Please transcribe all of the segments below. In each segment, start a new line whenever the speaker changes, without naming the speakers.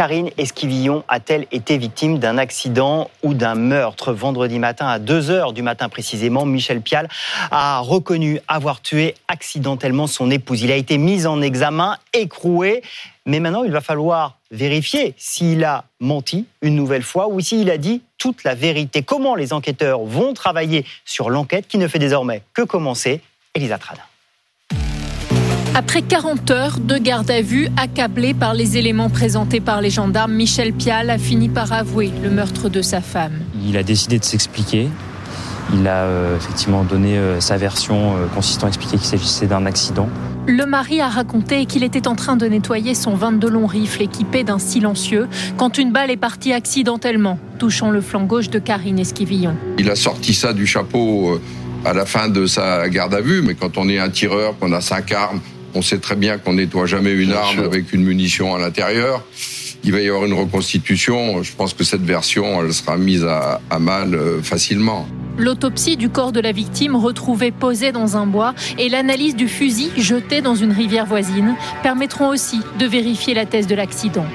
Karine Esquivillon a-t-elle été victime d'un accident ou d'un meurtre Vendredi matin, à 2h du matin précisément, Michel Pial a reconnu avoir tué accidentellement son épouse. Il a été mis en examen, écroué, mais maintenant il va falloir vérifier s'il a menti une nouvelle fois ou s'il a dit toute la vérité. Comment les enquêteurs vont travailler sur l'enquête qui ne fait désormais que commencer? Elisa Trad.
Après 40 heures de garde à vue, accablé par les éléments présentés par les gendarmes, Michel Pial a fini par avouer le meurtre de sa femme.
Il a décidé de s'expliquer. Il a euh, effectivement donné euh, sa version euh, consistant à expliquer qu'il s'agissait d'un accident.
Le mari a raconté qu'il était en train de nettoyer son 22 long rifle équipé d'un silencieux quand une balle est partie accidentellement, touchant le flanc gauche de Karine Esquivillon.
Il a sorti ça du chapeau à la fin de sa garde à vue, mais quand on est un tireur, qu'on a cinq armes, on sait très bien qu'on nettoie jamais une arme avec une munition à l'intérieur. Il va y avoir une reconstitution. Je pense que cette version, elle sera mise à, mal euh, facilement.
L'autopsie du corps de la victime retrouvée posé dans un bois et l'analyse du fusil jeté dans une rivière voisine permettront aussi de vérifier la thèse de l'accident.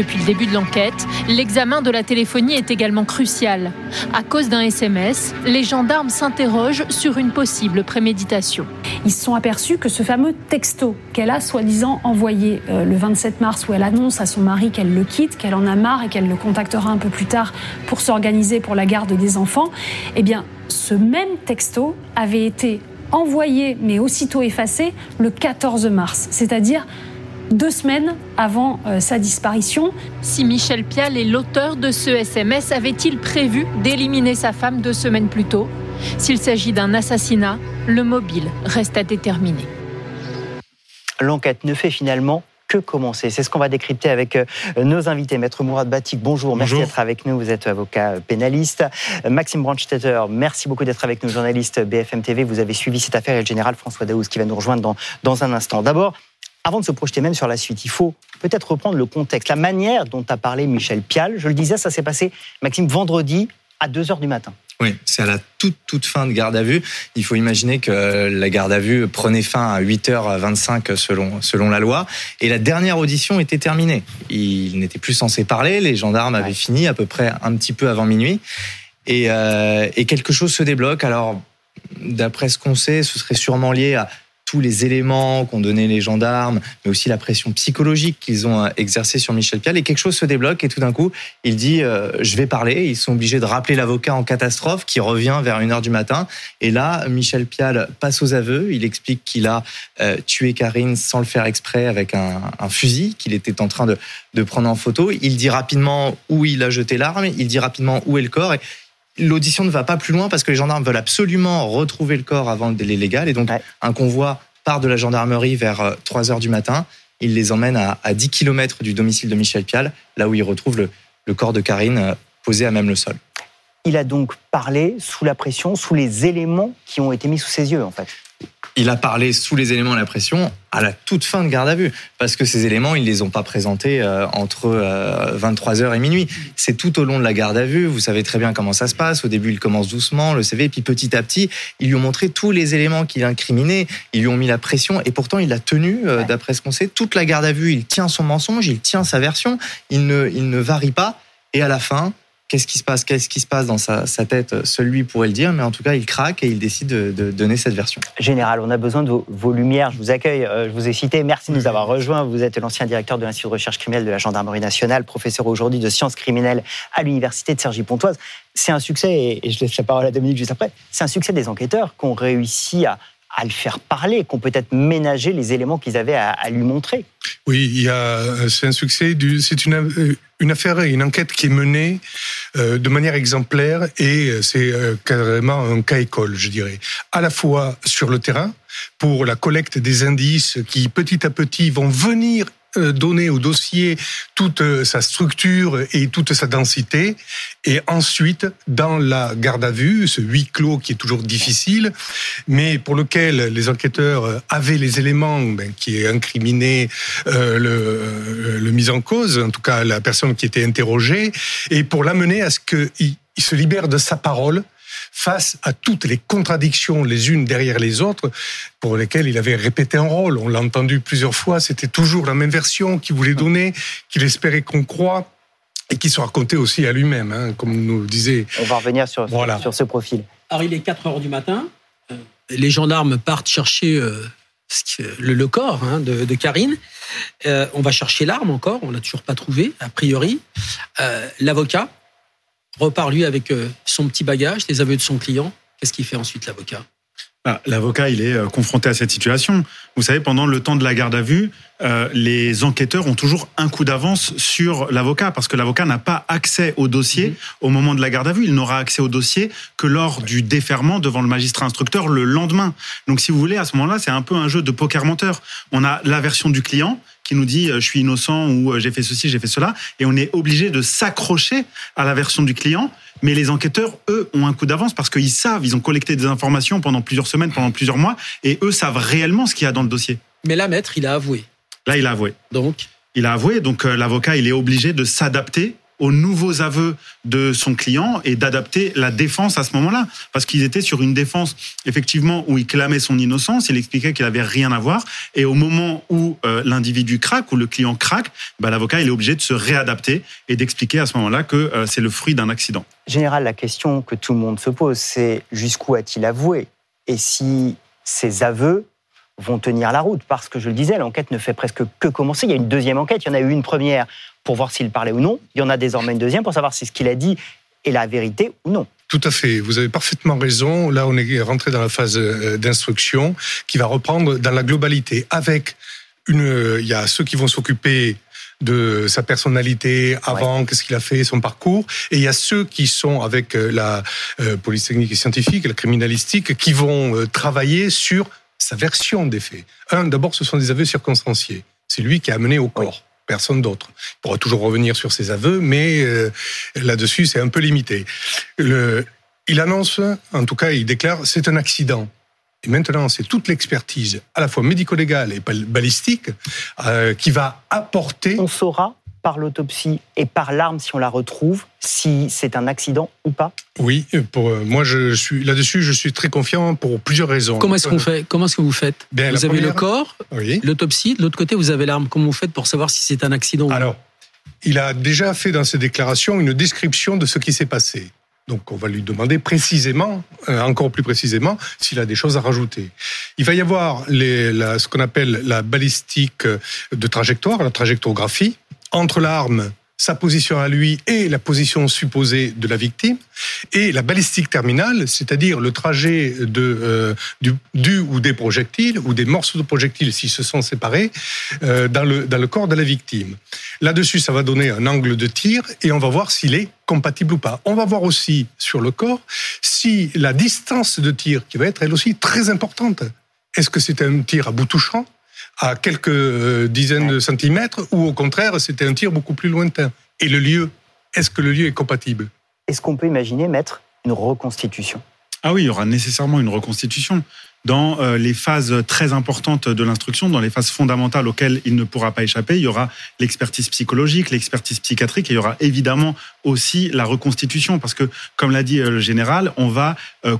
Depuis le début de l'enquête, l'examen de la téléphonie est également crucial. À cause d'un SMS, les gendarmes s'interrogent sur une possible préméditation.
Ils se sont aperçus que ce fameux texto qu'elle a soi-disant envoyé euh, le 27 mars où elle annonce à son mari qu'elle le quitte, qu'elle en a marre et qu'elle le contactera un peu plus tard pour s'organiser pour la garde des enfants, eh bien ce même texto avait été envoyé mais aussitôt effacé le 14 mars, c'est-à-dire deux semaines avant euh, sa disparition.
Si Michel Pial est l'auteur de ce SMS, avait-il prévu d'éliminer sa femme deux semaines plus tôt? S'il s'agit d'un assassinat, le mobile reste à déterminer.
L'enquête ne fait finalement que commencer. C'est ce qu'on va décrypter avec euh, nos invités. Maître Mourad Batik, bonjour, merci d'être avec nous. Vous êtes avocat pénaliste. Maxime Brandstetter, merci beaucoup d'être avec nous, journaliste BFM TV. Vous avez suivi cette affaire et le général François Daouz qui va nous rejoindre dans, dans un instant. D'abord, avant de se projeter même sur la suite, il faut peut-être reprendre le contexte, la manière dont a parlé Michel Pial. Je le disais, ça s'est passé, Maxime, vendredi à 2 h du matin.
Oui, c'est à la toute, toute fin de garde à vue. Il faut imaginer que la garde à vue prenait fin à 8h25 selon, selon la loi. Et la dernière audition était terminée. Il n'était plus censé parler. Les gendarmes avaient fini à peu près un petit peu avant minuit. Et, euh, et quelque chose se débloque. Alors, d'après ce qu'on sait, ce serait sûrement lié à tous les éléments qu'ont donné les gendarmes, mais aussi la pression psychologique qu'ils ont euh, exercée sur Michel Pial. Et quelque chose se débloque et tout d'un coup, il dit euh, je vais parler. Ils sont obligés de rappeler l'avocat en catastrophe qui revient vers une heure du matin. Et là, Michel Pial passe aux aveux. Il explique qu'il a euh, tué Karine sans le faire exprès avec un, fusil qu'il était en train de, prendre en photo. Il dit rapidement où il a jeté l'arme. Il dit rapidement où est le corps. L'audition ne va pas plus loin parce que les gendarmes veulent absolument retrouver le corps avant le délai légal. Et donc, un convoi part de la gendarmerie vers 3 euh, heures du matin. Il les emmène à, 10 km du domicile de Michel Pial, là où il retrouve le, le corps de Karine euh, posé à même le sol.
Il a donc parlé sous la pression, sous les éléments qui ont été mis sous ses yeux, en fait
il a parlé sous les éléments de la pression à la toute fin de garde à vue, parce que ces éléments, ils les ont pas présentés euh, entre 23h euh, et minuit. C'est tout au long de la garde à vue, vous savez très bien comment ça se passe. Au début, il commence doucement, le CV, puis petit à petit, ils lui ont montré tous les éléments qu'il incriminait, ils lui ont mis la pression, et pourtant, il a tenu, euh, d'après ce qu'on sait, toute la garde à vue, il tient son mensonge, il tient sa version, il ne, il ne varie pas, et à la fin, qu'est-ce qui se passe, qu'est-ce qui se passe dans sa, tête, celui pourrait le dire, mais en tout cas, il craque et il décide de, donner cette version.
Général, on a besoin de vos, lumières. Je vous accueille, euh, je vous ai cité. Merci de nous avoir rejoints. Vous êtes l'ancien directeur de l'Institut de recherche criminelle de la Gendarmerie nationale, professeur aujourd'hui de sciences criminelles à l'Université de Cergy-Pontoise. C'est un succès, et je laisse la parole à Dominique juste après, c'est un succès des enquêteurs qui ont réussi à, à le faire parler, qu'on peut-être ménager les éléments qu'ils avaient à, lui montrer.
Oui, il y a, c'est un succès. C'est une, une affaire, une enquête qui est menée euh, de manière exemplaire et c'est euh, carrément un cas école, je dirais. À la fois sur le terrain pour la collecte des indices qui petit à petit vont venir euh, donner au dossier toute euh, sa structure et toute sa densité, et ensuite dans la garde à vue, ce huis clos qui est toujours difficile, mais pour lequel les enquêteurs euh, avaient les éléments ben, qui incriminaient euh, le, le mis en cause, en tout cas la personne qui était interrogée, et pour l'amener à ce qu'il se libère de sa parole face à toutes les contradictions les unes derrière les autres pour lesquelles il avait répété un rôle. On l'a entendu plusieurs fois, c'était toujours la même version qu'il voulait donner, qu'il espérait qu'on croit et qui se racontait aussi à lui-même, hein, comme nous disait.
On va revenir sur, sur ce profil.
Alors il est 4 heures du matin, euh, les gendarmes partent chercher euh, le, corps hein, de, Karine. Euh, on va chercher l'arme encore, on l'a toujours pas trouvé, a priori. L'avocat repart lui avec son petit bagage, les aveux de son client. Qu'est-ce qu'il fait ensuite l'avocat?
Bah, L'avocat, il est euh, confronté à cette situation. Vous savez, pendant le temps de la garde à vue, euh, les enquêteurs ont toujours un coup d'avance sur l'avocat parce que l'avocat n'a pas accès au dossier mhm. au moment de la garde à vue. Il n'aura accès au dossier que lors du déferment devant le magistrat instructeur le lendemain. Donc, si vous voulez, à ce moment-là, c'est un peu un jeu de poker menteur. On a la version du client qui nous dit euh, je suis innocent ou j'ai fait ceci, j'ai fait cela, et on est obligé de s'accrocher à la version du client mais les enquêteurs, eux, ont un coup d'avance parce qu'ils savent, ils ont collecté des informations pendant plusieurs semaines, pendant plusieurs mois, et eux savent réellement ce qu'il y a dans le dossier.
Mais là, maître, il a avoué.
Là, il a avoué.
Donc
Il a avoué, donc euh, l'avocat, il est obligé de s'adapter aux nouveaux aveux de son client et d'adapter la défense à ce moment-là. Parce qu'ils étaient sur une défense, effectivement, où il clamait son innocence, il expliquait qu'il avait rien à voir. Et au moment où euh, l'individu craque, ou le client craque, bah, l'avocat, il est obligé de se réadapter et d'expliquer à ce moment-là que euh, c'est le fruit d'un accident.
Général, la question que tout le monde se pose, c'est jusqu'où a-t-il avoué? Et si ces aveux vont tenir la route parce que je le disais, l'enquête ne fait presque que commencer. Il y a une deuxième enquête, il y en a eu une première pour voir s'il parlait ou non, il y en a désormais une deuxième pour savoir si ce qu'il a dit est la vérité ou non.
Tout à fait, vous avez parfaitement raison. Là, on est rentré dans la phase euh, d'instruction qui va reprendre dans la globalité avec une. Euh, il y a ceux qui vont s'occuper de sa personnalité avant, qu'est-ce qu'il a fait, son parcours. Et il y a ceux qui sont avec euh, la police technique et scientifique, la criminalistique, qui vont travailler sur sa version des faits. Un, d'abord, ce sont des aveux circonstanciés. C'est lui qui a amené au corps. Personne d'autre. Il pourra toujours revenir sur ses aveux, mais euh, là-dessus, c'est un peu limité. Le, il annonce, en tout cas, il déclare, c'est un accident. Et maintenant, c'est toute l'expertise, à la fois médico-légale et balistique, euh, qui va apporter.
On saura par l'autopsie et par l'arme si on la retrouve, si c'est un accident ou pas?
Oui, pour euh, moi je suis là-dessus, je suis très confiant pour plusieurs raisons.
Comment est-ce qu'on fait Comment est-ce que vous faites? Vous avez le corps, l'autopsie, de l'autre côté vous avez l'arme. Comment vous faites pour savoir si c'est un accident
Alors, il a déjà fait dans ses déclarations une description de ce qui s'est passé. Donc on va lui demander précisément, euh, encore plus précisément, s'il a des choses à rajouter. Il va y avoir les, ce qu'on appelle la balistique de trajectoire, la trajectographie, entre l'arme, sa position à lui et la position supposée de la victime, et la balistique terminale, c'est-à-dire le trajet de, euh, du, ou des projectiles, ou des morceaux de projectiles s'ils se sont séparés, euh, dans, le, dans le corps de la victime. Là-dessus, ça va donner un angle de tir, et on va voir s'il est compatible ou pas. On va voir aussi sur le corps si la distance de tir, qui va être elle aussi très importante, est-ce que c'est un tir à bout touchant à quelques euh, dizaines de centimètres, ou au contraire, c'était un tir beaucoup plus lointain. Et le lieu, est-ce que le lieu est compatible?
Est-ce qu'on peut imaginer mettre une reconstitution?
Ah oui, il y aura nécessairement une reconstitution. Dans euh, les phases très importantes de l'instruction, dans les phases fondamentales auxquelles il ne pourra pas échapper, il y aura l'expertise psychologique, l'expertise psychiatrique, et il y aura évidemment aussi la reconstitution, parce que, comme l'a dit euh, le général, on va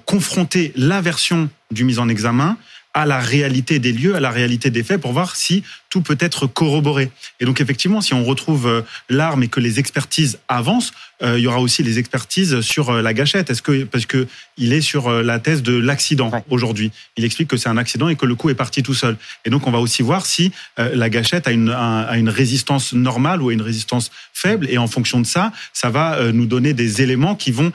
confronter la version du mise en examen à la réalité des lieux, à la réalité des faits, pour voir si tout peut être corroboré. Et donc effectivement, si on retrouve euh, l'arme et que les expertises avancent, euh, il y aura aussi les expertises sur euh, la gâchette. Est-ce que parce que il est sur la thèse de l'accident aujourd'hui, il explique que c'est un accident et que le coup est parti tout seul. Et donc on va aussi voir si la gâchette a une, a une résistance normale ou a une résistance faible. Et en fonction de ça, ça va nous donner des éléments qui vont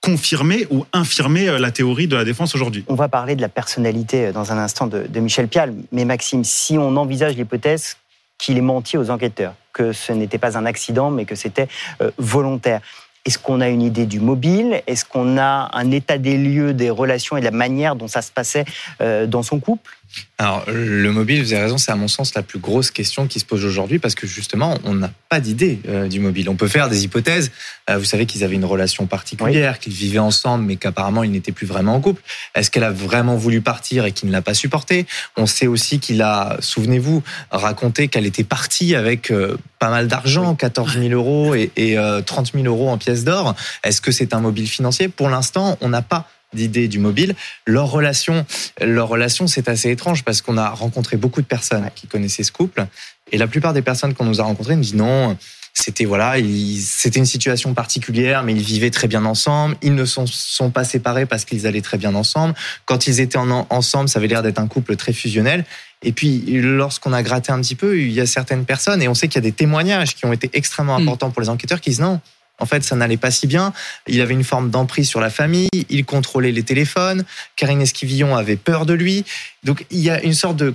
confirmer ou infirmer euh, la théorie de la défense aujourd'hui.
On va parler de la personnalité euh, dans un instant de, Michel Pial, mais Maxime, si on envisage l'hypothèse qu'il ait menti aux enquêteurs, que ce n'était pas un accident, mais que c'était euh, volontaire. Est-ce qu'on a une idée du mobile? Est-ce qu'on a un état des lieux, des relations et de la manière dont ça se passait dans son couple?
Alors, le mobile, vous avez raison, c'est à mon sens la plus grosse question qui se pose aujourd'hui parce que justement, on n'a pas d'idée euh, du mobile. On peut faire des hypothèses. Euh, vous savez qu'ils avaient une relation particulière, qu'ils vivaient ensemble, mais qu'apparemment, ils n'étaient plus vraiment en couple. Est-ce qu'elle a vraiment voulu partir et qu'il ne l'a pas supporté? On sait aussi qu'il a, souvenez-vous, raconté qu'elle était partie avec euh, pas mal d'argent, 14 000 euros et, et 30 000 euros en pièces d'or. Est-ce que c'est un mobile financier? Pour l'instant, on n'a pas d'idée du mobile. Leur relation, leur relation, c'est assez étrange parce qu'on a rencontré beaucoup de personnes qui connaissaient ce couple et la plupart des personnes qu'on nous a rencontrées nous disent non. C'était voilà, c'était une situation particulière, mais ils vivaient très bien ensemble. Ils ne sont, sont pas séparés parce qu'ils allaient très bien ensemble. Quand ils étaient en, ensemble, ça avait l'air d'être un couple très fusionnel. Et puis, lorsqu'on a gratté un petit peu, il y a certaines personnes, et on sait qu'il y a des témoignages qui ont été extrêmement mm. importants pour les enquêteurs, qui disent non, en fait, ça n'allait pas si bien. Il avait une forme d'emprise sur la famille. Il contrôlait les téléphones. Karine Esquivillon avait peur de lui. Donc, il y a une sorte de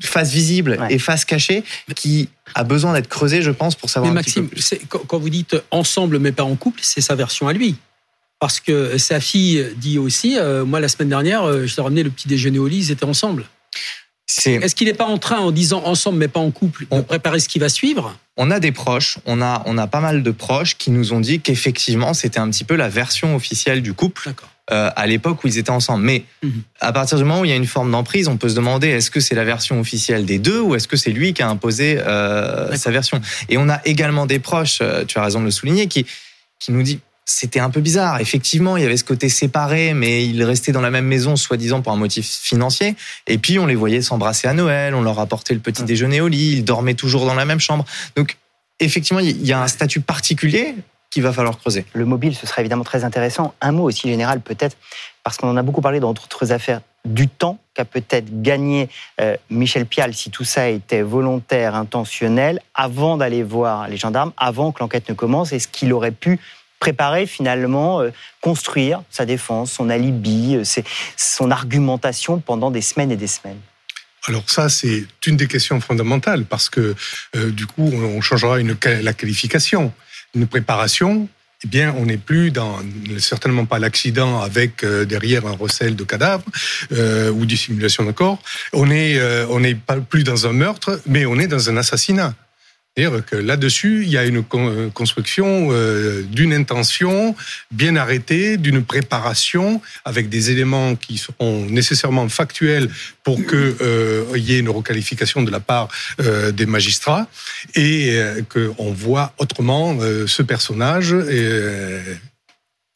face visible et face cachée qui a besoin d'être creusée, je pense, pour savoir.
Mais Maxime, quand vous dites ensemble mais pas en couple, c'est sa version à lui. Parce que sa fille dit aussi, euh, moi la semaine dernière, euh, je t'ai ramené le petit déjeuner au lit, ils étaient ensemble. Est-ce qu'il n'est pas en train, en disant ensemble mais pas en couple, de préparer ce qui va suivre?
On a des proches, on a, on a pas mal de proches qui nous ont dit qu'effectivement c'était un petit peu la version officielle du couple. Euh, à l'époque où ils étaient ensemble. Mais mhm. à partir du moment où il y a une forme d'emprise, on peut se demander est-ce que c'est la version officielle des deux ou est-ce que c'est lui qui a imposé euh, sa version? Et on a également des proches, euh, tu as raison de le souligner, qui qui nous dit c'était un peu bizarre. Effectivement, il y avait ce côté séparé, mais ils restaient dans la même maison, soi-disant pour un motif financier. Et puis, on les voyait s'embrasser à Noël, on leur apportait le petit déjeuner au lit, ils dormaient toujours dans la même chambre. Donc, effectivement, il y a un statut particulier qu'il va falloir creuser.
Le mobile, ce serait évidemment très intéressant. Un mot aussi général, peut-être, parce qu'on en a beaucoup parlé dans d'autres affaires, du temps qu'a peut-être gagné euh, Michel Pial si tout ça était volontaire, intentionnel, avant d'aller voir les gendarmes, avant que l'enquête ne commence, et ce qu'il aurait pu préparer finalement, euh, construire sa défense, son alibi, euh, son argumentation pendant des semaines et des semaines
alors ça, c'est une des questions fondamentales parce que euh, du coup, on changera la qualification. Une préparation, eh bien, on n'est plus dans certainement pas l'accident avec derrière un recel de cadavres ou dissimulation de corps. On est on n'est pas plus dans un meurtre, mais on est dans un assassinat. C'est-à-dire que là-dessus, il y a une euh, construction euh, d'une intention bien arrêtée, d'une préparation avec des éléments qui seront nécessairement factuels pour qu'il euh, y ait une requalification de la part des magistrats et qu'on voit autrement ce personnage.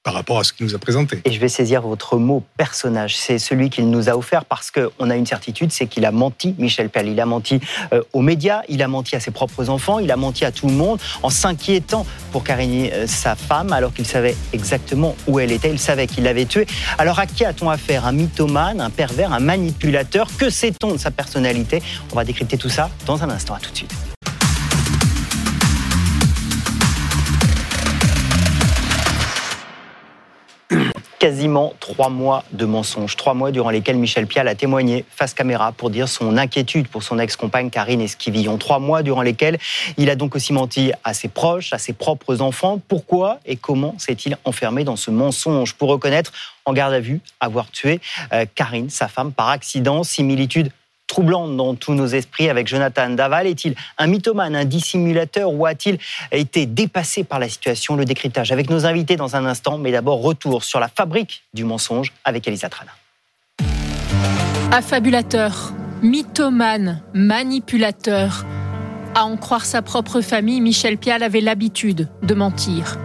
Par rapport à ce qu'il nous a présenté.
Et je vais saisir votre mot personnage. C'est celui qu'il nous a offert parce qu'on a une certitude, c'est qu'il a menti, Michel Perl. Il a menti euh, aux médias, il a menti à ses propres enfants, il a menti à tout le monde en s'inquiétant pour Karine, euh, sa femme, alors qu'il savait exactement où elle était. Il savait qu'il l'avait tuée. Alors à qui a-t-on affaire? Un mythomane, un pervers, un manipulateur? Que sait-on de sa personnalité? On va décrypter tout ça dans un instant. À tout de suite. Quasiment trois mois de mensonges, trois mois durant lesquels Michel Pial a témoigné face caméra pour dire son inquiétude pour son ex-compagne Karine Esquivillon. Trois mois durant lesquels il a donc aussi menti à ses proches, à ses propres enfants. Pourquoi et comment s'est-il enfermé dans ce mensonge? Pour reconnaître en garde à vue avoir tué euh, Karine, sa femme, par accident Similitude troublante dans tous nos esprits avec Jonathan Daval. Est-il un mythomane, un dissimulateur ou a-t-il été dépassé par la situation? Le décryptage avec nos invités dans un instant, mais d'abord retour sur la fabrique du mensonge avec Elisa Trana.
Affabulateur, mythomane, manipulateur. À en croire sa propre famille, Michel Pial avait l'habitude de mentir.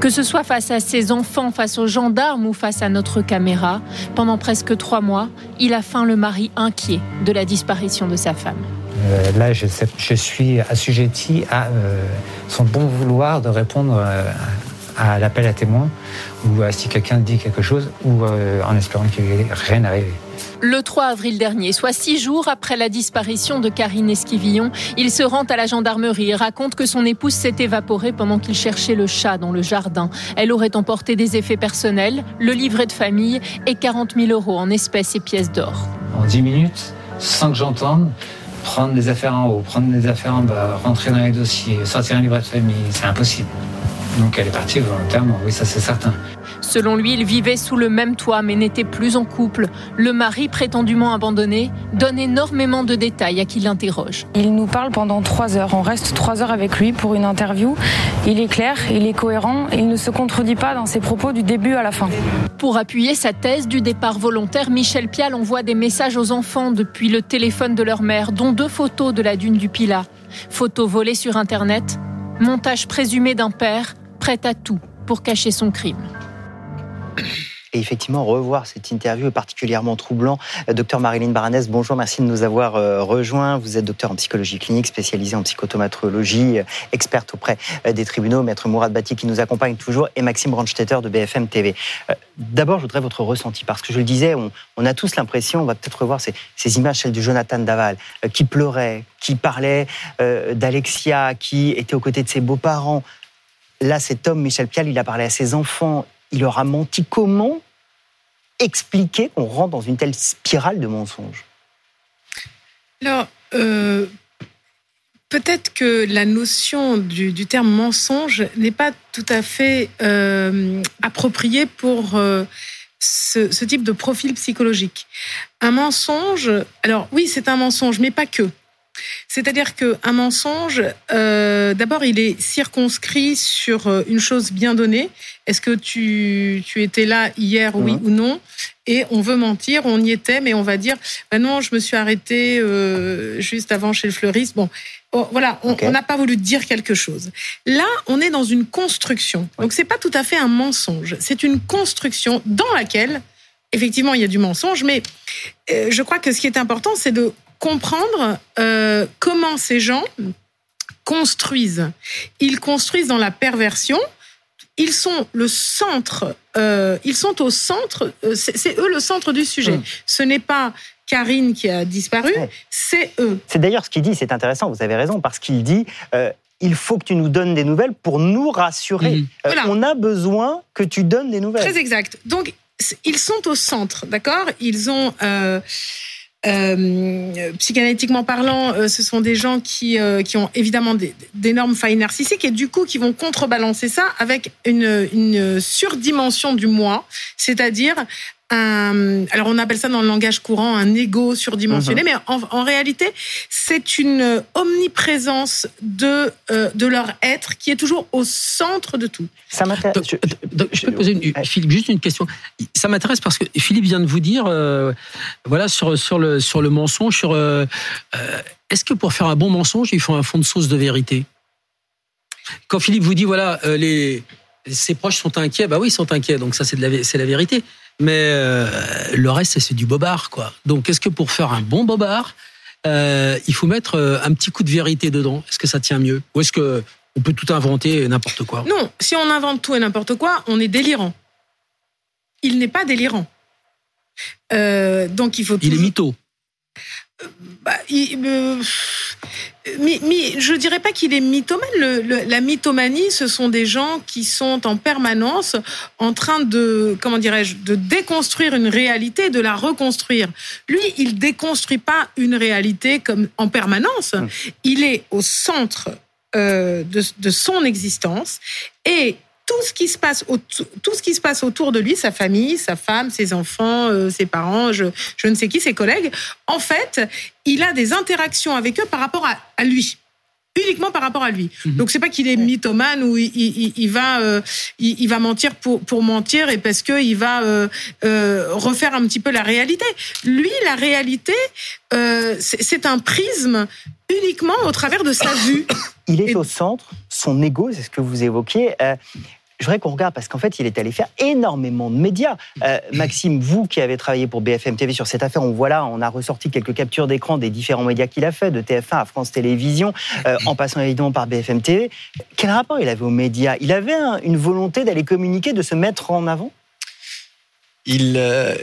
Que ce soit face à ses enfants, face aux gendarmes ou face à notre caméra, pendant presque trois mois, il a faim le mari inquiet de la disparition de sa femme.
Euh, là, je, suis assujetti à euh, son bon vouloir de répondre euh, à l'appel à témoins ou si quelqu'un dit quelque chose ou en espérant qu'il n'y ait rien arrivé.
Le 3 avril dernier, soit six jours après la disparition de Karine Esquivillon, il se rend à la gendarmerie et raconte que son épouse s'est évaporée pendant qu'il cherchait le chat dans le jardin. Elle aurait emporté des effets personnels, le livret de famille et 40 000 euros en espèces et pièces d'or.
En 10 minutes, sans que j'entende, prendre des affaires en haut, prendre des affaires en bas, rentrer dans les dossiers, sortir un livret de famille, c'est impossible. Donc elle est partie volontairement, oui, ça c'est certain.
Selon lui, ils vivaient sous le même toit mais n'étaient plus en couple. Le mari, prétendument abandonné, donne énormément de détails à qui l'interroge.
Il nous parle pendant trois heures. On reste trois heures avec lui pour une interview. Il est clair, il est cohérent, il ne se contredit pas dans ses propos du début à la fin.
Pour appuyer sa thèse du départ volontaire, Michel Pial envoie des messages aux enfants depuis le téléphone de leur mère, dont deux photos de la dune du Pilat. Photos volées sur Internet, montage présumé d'un père prêt à tout pour cacher son crime.
Et effectivement, revoir cette interview est particulièrement troublant. Euh, docteur Marilyn Baranès, bonjour, merci de nous avoir euh, rejoints. Vous êtes docteur en psychologie clinique, spécialisé en psychotomatrologie, euh, experte auprès des tribunaux. Maître Mourad Bati qui nous accompagne toujours et Maxime Brandstetter de BFM TV. D'abord, je voudrais votre ressenti parce que je le disais, on, a tous l'impression, on va peut-être revoir ces, ces, images, celles de Jonathan Daval, qui pleurait, qui parlait d'Alexia, qui était aux côtés de ses beaux-parents. Là, cet homme, Michel Pial, il a parlé à ses enfants, il leur a menti. Comment expliquer qu'on rentre dans une telle spirale de mensonges?
Alors, euh, peut-être que la notion du, terme mensonge n'est pas tout à fait euh, appropriée pour euh, ce, ce, type de profil psychologique. Un mensonge, alors oui, c'est un mensonge, mais pas que. C'est-à-dire qu'un mensonge, euh, d'abord, il est circonscrit sur euh, une chose bien donnée. Est-ce que tu, étais là hier, oui ou non? Et on veut mentir, on y était, mais on va dire, ben non, je me suis arrêté euh, juste avant chez le fleuriste. Bon, oh, voilà, on n'a pas voulu dire quelque chose. Là, on est dans une construction. Donc, c'est pas tout à fait un mensonge. C'est une construction dans laquelle effectivement, il y a du mensonge, mais je crois que ce qui est important, c'est de comprendre euh, comment ces gens construisent. Ils construisent dans la perversion. Ils sont le centre. Euh, ils sont au centre. Euh, c'est eux le centre du sujet. Hmm. Ce n'est pas Karine qui a disparu, c'est eux.
C'est d'ailleurs ce qu'il dit. C'est intéressant. Vous avez raison parce qu'il dit. il faut que tu nous donnes des nouvelles pour nous rassurer. Hmm. on a besoin que tu donnes des nouvelles.
Très exact. Donc, ils sont au centre, d'accord? Ils ont euh, psychanalytiquement parlant, euh, ce sont des gens qui, euh, qui ont évidemment d'énormes failles narcissiques et du coup qui vont contrebalancer ça avec une, une surdimension du moi, c'est-à-dire alors on appelle ça dans le langage courant un ego surdimensionné, uh-huh. mais en, réalité c'est une omniprésence de euh, de leur être qui est toujours au centre de tout.
Ça m'intéresse. Je, peux poser une, Philippe juste une question. Ça m'intéresse parce que Philippe vient de vous dire, euh, voilà sur sur le sur le mensonge, sur euh, est-ce que pour faire un bon mensonge il faut un fond de sauce de vérité? Quand Philippe vous dit voilà les ses proches sont inquiets, bah oui ils sont inquiets, donc ça c'est la c'est la vérité mais euh, le reste, c'est du bobard, quoi. Donc, est-ce que pour faire un bon bobard, euh, il faut mettre euh, un petit coup de vérité dedans? Est-ce que ça tient mieux? Ou est-ce que on peut tout inventer n'importe quoi?
Non, si on invente tout et n'importe quoi, on est délirant. Il n'est pas délirant. donc, il faut.
Il est mytho.
Bah, il, mais, mais, je dirais pas qu'il est mythomane. la mythomanie, ce sont des gens qui sont en permanence en train de, comment dirais-je, de déconstruire une réalité, de la reconstruire. Lui, il déconstruit pas une réalité comme en permanence. Hum. Il est au centre euh, de, de son existence et tout ce qui se passe tout ce qui se passe autour de lui, sa famille, sa femme, ses enfants, euh, ses parents, je, je, ne sais qui, ses collègues. En fait, il a des interactions avec eux par rapport à, lui uniquement par rapport à lui. Mhm. Donc c'est pas qu'il est mythomane ou il, il, il va euh, il, va mentir pour pour mentir et parce que il va euh, refaire un petit peu la réalité. Lui, la réalité, c'est un prisme uniquement au travers de sa vue.
Il est au centre, son ego, c'est ce que vous évoquiez. Je voudrais qu'on regarde parce qu'en fait, il est allé faire énormément de médias. Euh, Maxime, vous qui avez travaillé pour BFM TV sur cette affaire, on voit là, on a ressorti quelques captures d'écran des différents médias qu'il a fait, de TF1 à France Télévisions, euh, en passant évidemment par BFM TV. Quel rapport il avait aux médias? Il avait une volonté d'aller communiquer, de se mettre en avant?
Il, euh,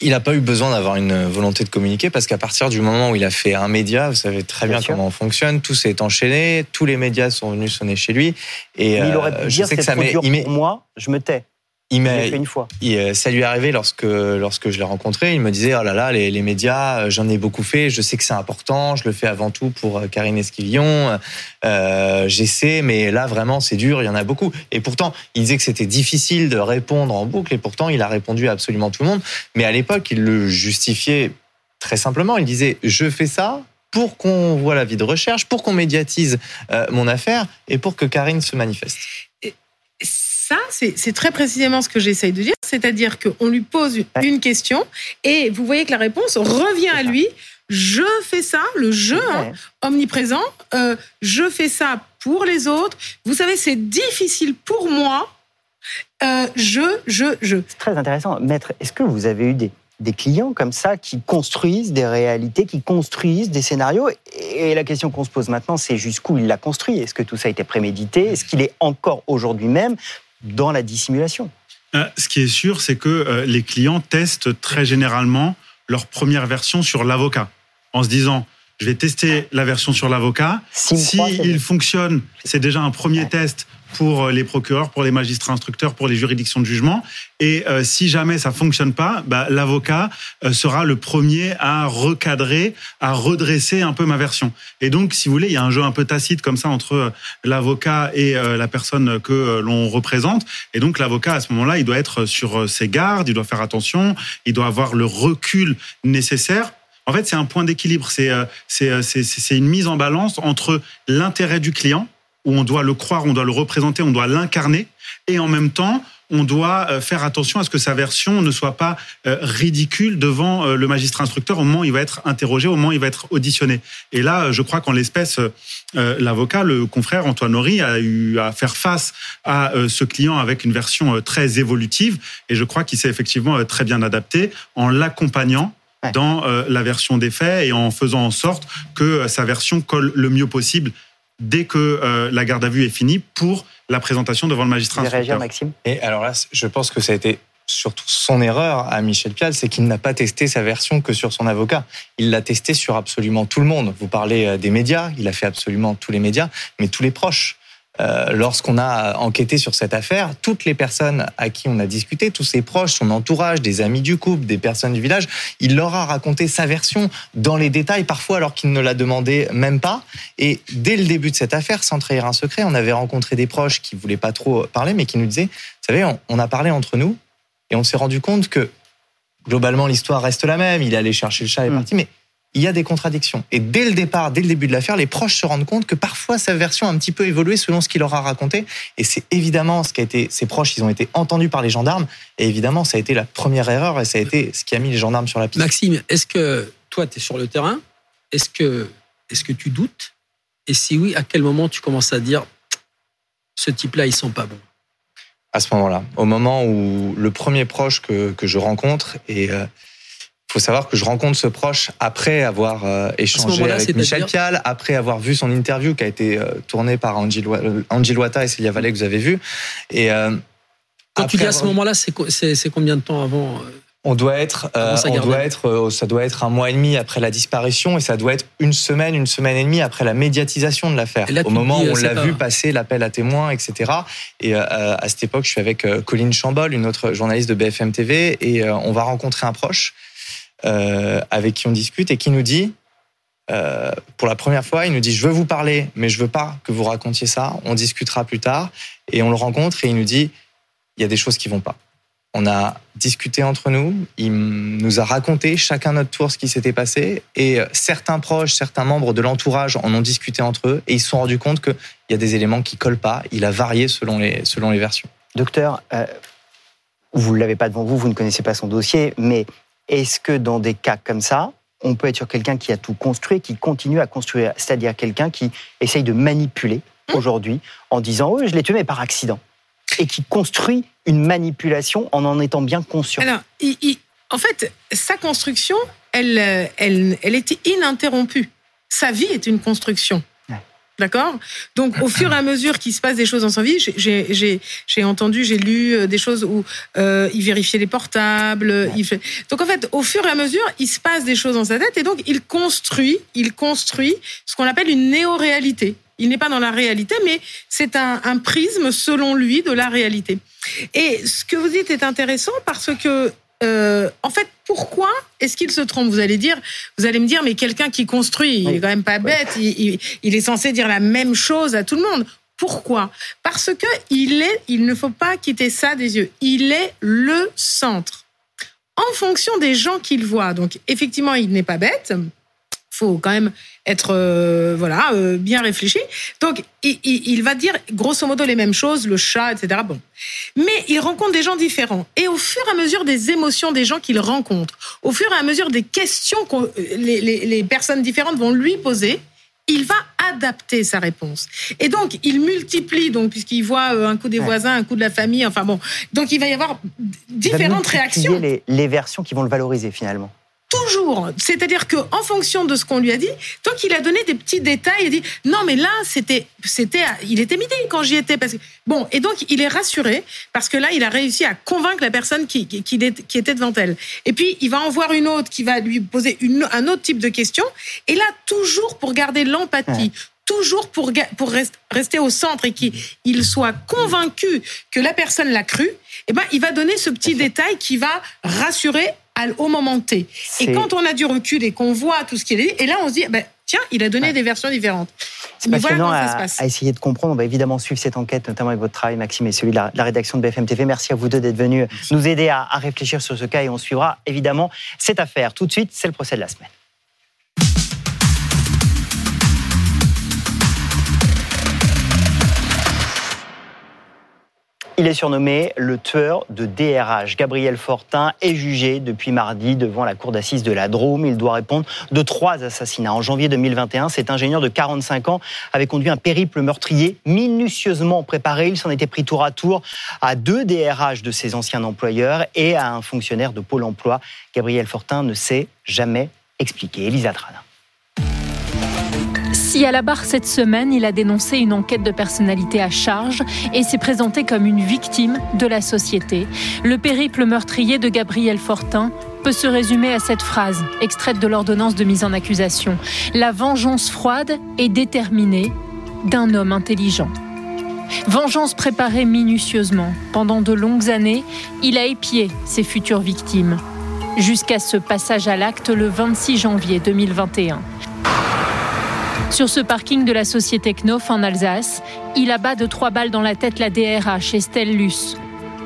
il n'a pas eu besoin d'avoir une volonté de communiquer parce qu'à partir du moment où il a fait un média, vous savez très bien, comment on fonctionne, tout s'est enchaîné, tous les médias sont venus sonner chez lui.
Et il aurait pu euh, dire c'est trop dur pour moi, je me tais.
Il m'a une fois. Euh, ça lui est arrivé lorsque lorsque je l'ai rencontré. Il me disait oh là là les, les médias, euh, j'en ai beaucoup fait. Je sais que c'est important. Je le fais avant tout pour euh, Karine Esquivillon. Euh, J'essaie, mais là vraiment c'est dur. Il y en a beaucoup. Et pourtant, il disait que c'était difficile de répondre en boucle. Et pourtant, il a répondu à absolument tout le monde. Mais à l'époque, il le justifiait très simplement. Il disait je fais ça pour qu'on voit la vie de recherche, pour qu'on médiatise mon affaire et pour que Karine se manifeste
c'est très précisément ce que j'essaye de dire, c'est-à-dire qu'on lui pose une question et vous voyez que la réponse revient à lui. Je fais ça, le je, hein, omniprésent, euh, je fais ça pour les autres. Vous savez, c'est difficile pour moi euh, je, je, je.
C'est très intéressant. Maître, est-ce que vous avez eu des, des clients comme ça qui construisent des réalités, qui construisent des scénarios? Et la question qu'on se pose maintenant, c'est jusqu'où il l'a construit? Est-ce que tout ça a été prémédité? Est-ce qu'il est encore aujourd'hui même dans la dissimulation.
Euh, Ce qui est sûr, c'est que euh, les clients testent très généralement leur première version sur l'avocat, en se disant je vais tester la version sur l'avocat. Si il fonctionne, c'est déjà un premier test pour euh, les procureurs, pour les magistrats instructeurs, pour les juridictions de jugement. Et euh, si jamais ça fonctionne pas, bah, l'avocat euh, sera le premier à recadrer, à redresser un peu ma version. Et donc, si vous voulez, il y a un jeu un peu tacite comme ça entre l'avocat et la personne que l'on représente. Et donc, l'avocat à ce moment-là, il doit être sur ses gardes, il doit faire attention, il doit avoir le recul nécessaire en fait, c'est un point d'équilibre. C'est c'est une mise en balance entre l'intérêt du client où on doit le croire, on doit le représenter, on doit l'incarner, et en même temps, on doit euh, faire attention à ce que sa version ne soit pas euh, ridicule devant euh, le magistrat instructeur au moment où il va être interrogé, au moment où il va être auditionné. Et là, je crois qu'en l'espèce, l'avocat, le confrère Antoine Horry, a eu à faire face à ce client avec une version très évolutive, et je crois qu'il s'est effectivement très bien adapté en l'accompagnant dans la version des faits et en faisant en sorte que sa version colle le mieux possible dès que euh, la garde à vue est finie pour la présentation devant le magistrat.
Réagir, Maxime
Et alors là, je pense que ça a été surtout son erreur à Michel Pial, c'est qu'il n'a pas testé sa version que sur son avocat. Il l'a testé sur absolument tout le monde. Vous parlez euh, des médias, il a fait absolument tous les médias, mais tous les proches. Euh, lorsqu'on a enquêté sur cette affaire, toutes les personnes à qui on a discuté, tous ses proches, son entourage, des amis du couple, des personnes du village, il leur a raconté sa version dans les détails, parfois alors qu'il ne l'a demandé même pas. Et dès le début de cette affaire, sans trahir un secret, on avait rencontré des proches qui voulaient pas trop parler, mais qui nous disaient, vous savez, on, a parlé entre nous et on s'est rendu compte que globalement l'histoire reste la même. Il est allé chercher le chat et est mm. parti, mais il y a des contradictions. Et dès le départ, dès le début de l'affaire, les proches se rendent compte que parfois sa version a un petit peu évolué selon ce qu'il leur a raconté. Et c'est évidemment ce qui a été, ses proches, ils ont été entendus par les gendarmes. Et évidemment, ça a été la première erreur et ça a été ce qui a mis les gendarmes sur la piste.
Maxime, est-ce que toi, tu es sur le terrain? Est-ce que, est que tu doutes? Et si oui, à quel moment tu commences à dire ce type-là, ils sont pas bons
À ce moment-là, au moment où le premier proche que, que je rencontre et euh, il faut savoir que je rencontre ce proche après avoir euh, échangé avec Michel Pial, après avoir vu son interview qui a été euh, tournée par Angie Loata et Célia Vallée que vous avez vu.
Et euh, quand tu dis à ce moment-là, c'est combien de temps avant
on doit être, on doit être, ça doit être un mois et demi après la disparition et ça doit être une semaine, une semaine et demie après la médiatisation de l'affaire. Au moment où on l'a vu passer l'appel à témoins, etc. Et à cette époque, je suis avec Colline Chambol, une autre journaliste de BFM TV, et on va rencontrer un proche euh, avec qui on discute et qui nous dit, euh, pour la première fois, il nous dit, je veux vous parler, mais je veux pas que vous racontiez ça. On discutera plus tard. Et on le rencontre et il nous dit, il y a des choses qui vont pas. On a discuté entre nous, il nous a raconté chacun notre tour ce qui s'était passé, et certains proches, certains membres de l'entourage en ont discuté entre eux, et ils se sont rendus compte qu'il y a des éléments qui collent pas. Il a varié selon les, selon les versions.
Docteur, euh, vous ne l'avez pas devant vous, vous ne connaissez pas son dossier, mais est-ce que dans des cas comme ça, on peut être sur quelqu'un qui a tout construit, qui continue à construire, c'est-à-dire quelqu'un qui essaye de manipuler mmh. aujourd'hui en disant oui, je l'ai tué mais par accident, et qui construit une manipulation en en étant bien conscient.
Alors, en fait, sa construction, elle, elle, elle était ininterrompue. Sa vie est une construction. D'accord? Donc, au fur et à mesure qu'il se passe des choses dans sa vie, j'ai entendu, j'ai lu euh, des choses où euh, il vérifiait les portables. Il fait... Donc, en fait, au fur et à mesure, il se passe des choses dans sa tête et donc il construit, il construit ce qu'on appelle une néo-réalité. Il n'est pas dans la réalité, mais c'est un, un prisme selon lui de la réalité. Et ce que vous dites est intéressant parce que euh, en fait, pourquoi est-ce qu'il se trompe? Vous allez dire, vous allez me dire, mais quelqu'un qui construit, il est quand même pas bête. Il, est censé dire la même chose à tout le monde. Pourquoi? Parce que il est, il ne faut pas quitter ça des yeux. Il est le centre. En fonction des gens qu'il voit. Donc, effectivement, il n'est pas bête faut quand même être euh, voilà euh, bien réfléchi. Donc il, va dire grosso modo les mêmes choses, le chat, etc. Bon, mais il rencontre des gens différents et au fur et à mesure des émotions des gens qu'il rencontre, au fur et à mesure des questions que les, les, personnes différentes vont lui poser, il va adapter sa réponse. Et donc, il multiplie, donc, puisqu'il voit euh, un coup des voisins, un coup de la famille, enfin bon. Donc, il va y avoir différentes réactions.
Les, les versions qui vont le valoriser finalement
toujours. C'est-à-dire que en fonction de ce qu'on lui a dit, tant qu'il a donné des petits détails, il dit non mais là c'était c'était il était midi quand j'y étais parce que bon et donc il est rassuré parce que là il a réussi à convaincre la personne qui qui, qui était devant elle. Et puis il va en voir une autre qui va lui poser une, un autre type de question et là toujours pour garder l'empathie. Toujours pour, pour rester au centre et qu'il soit convaincu que la personne l'a cru, eh ben, il va donner ce petit détail qui va rassurer au moment T. Et quand on a du recul et qu'on voit tout ce qu'il a dit, et là on se dit, ben, tiens, il a donné des versions différentes.
C'est passionnant à, à, essayer de comprendre. On va évidemment suivre cette enquête, notamment avec votre travail, Maxime, et celui de la, rédaction de BFM TV. Merci à vous deux d'être venus nous aider à réfléchir sur ce cas et on suivra évidemment cette affaire. Tout de suite, c'est le procès de la semaine. Il est surnommé le tueur de DRH. Gabriel Fortin est jugé depuis mardi devant la cour d'assises de la Drôme. Il doit répondre de trois assassinats. En janvier 2021, cet ingénieur de 45 ans avait conduit un périple meurtrier minutieusement préparé. Il s'en était pris tour à tour à deux DRH de ses anciens employeurs et à un fonctionnaire de Pôle emploi. Gabriel Fortin ne s'est jamais expliqué. Elisa Trana.
Si à la barre cette semaine, il a dénoncé une enquête de personnalité à charge et s'est présenté comme une victime de la société, le périple meurtrier de Gabriel Fortin peut se résumer à cette phrase, extraite de l'ordonnance de mise en accusation. La vengeance froide et déterminée d'un homme intelligent. Vengeance préparée minutieusement. Pendant de longues années, il a épié ses futures victimes. Jusqu'à ce passage à l'acte le 26 janvier 2021. Sur ce parking de la société Knof en Alsace, il abat de trois balles dans la tête la DRH Estelle Luce.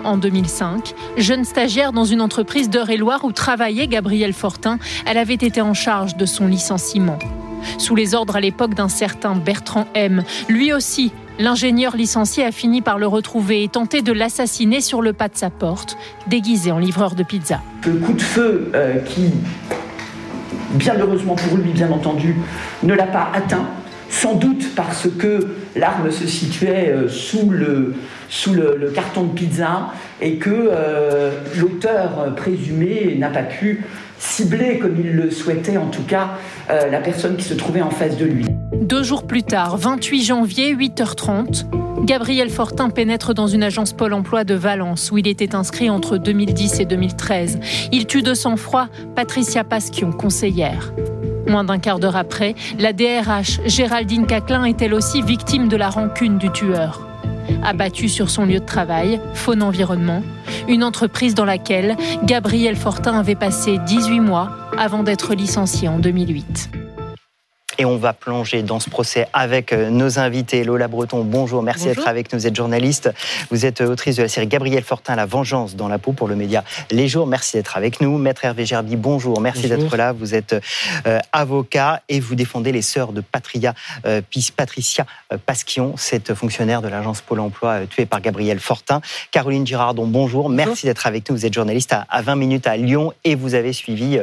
En 2005, jeune stagiaire dans une entreprise d'Eure-et-Loire où travaillait Gabriel Fortin, elle avait été en charge de son licenciement. Sous les ordres à l'époque d'un certain Bertrand M. Lui aussi, l'ingénieur licencié a fini par le retrouver et tenté de l'assassiner sur le pas de sa porte, déguisé en livreur de pizza.
Le coup de feu euh, qui bien heureusement pour lui, bien entendu, ne l'a pas atteint, sans doute parce que l'arme se situait euh, sous le, carton de pizza et que euh, l'auteur présumé n'a pas pu cibler, comme il le souhaitait en tout cas, euh, la personne qui se trouvait en face de lui.
Deux jours plus tard, 28 janvier, 8h30, Gabriel Fortin pénètre dans une agence Pôle emploi de Valence où il était inscrit entre 2010 et 2013. Il tue de sang-froid Patricia Pasquion, conseillère. Moins d'un quart d'heure après, la DRH Géraldine Caclin est elle aussi victime de la rancune du tueur. Abattue sur son lieu de travail, Faune Environnement, une entreprise dans laquelle Gabriel Fortin avait passé 18 mois avant d'être licencié en 2008.
Et on va plonger dans ce procès avec euh, nos invités. Lola Breton, bonjour, merci d'être avec nous. Vous êtes journaliste, vous êtes autrice de la série Gabriel Fortin, La vengeance dans la peau pour le média Les Jours. Merci d'être avec nous. Maître Hervé Gerbi, bonjour, merci d'être là. Vous êtes euh, avocat et vous défendez les sœurs de Patria, euh, Patricia Pasquion, cette fonctionnaire de l'agence Pôle emploi tuée par Gabriel Fortin. Caroline Girardon, bonjour, merci d'être avec nous. Vous êtes journaliste à, 20 minutes à Lyon et vous avez suivi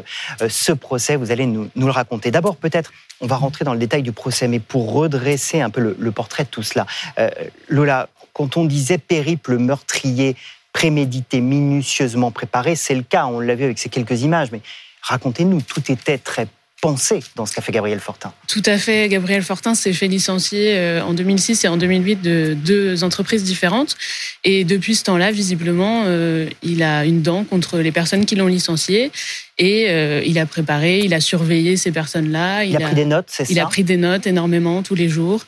ce procès. Vous allez nous, nous le raconter. D'abord, peut-être on va rentrer dans le détail du procès, mais pour redresser un peu le, portrait de tout cela, euh, Lola, quand on disait périple meurtrier, prémédité, minutieusement préparé, c'est le cas, on l'a vu avec ces quelques images, mais racontez-nous, tout était très pensé dans ce qu'a fait Gabriel Fortin.
Tout à fait. Gabriel Fortin s'est fait licencier euh, en 2006 et en 2008 de deux entreprises différentes. Et depuis ce temps-là, visiblement, euh, il a une dent contre les personnes qui l'ont licencié. Et euh, il a préparé, il a surveillé ces personnes-là.
Il, a, pris des notes, c'est ça
Il a pris des notes énormément tous les jours.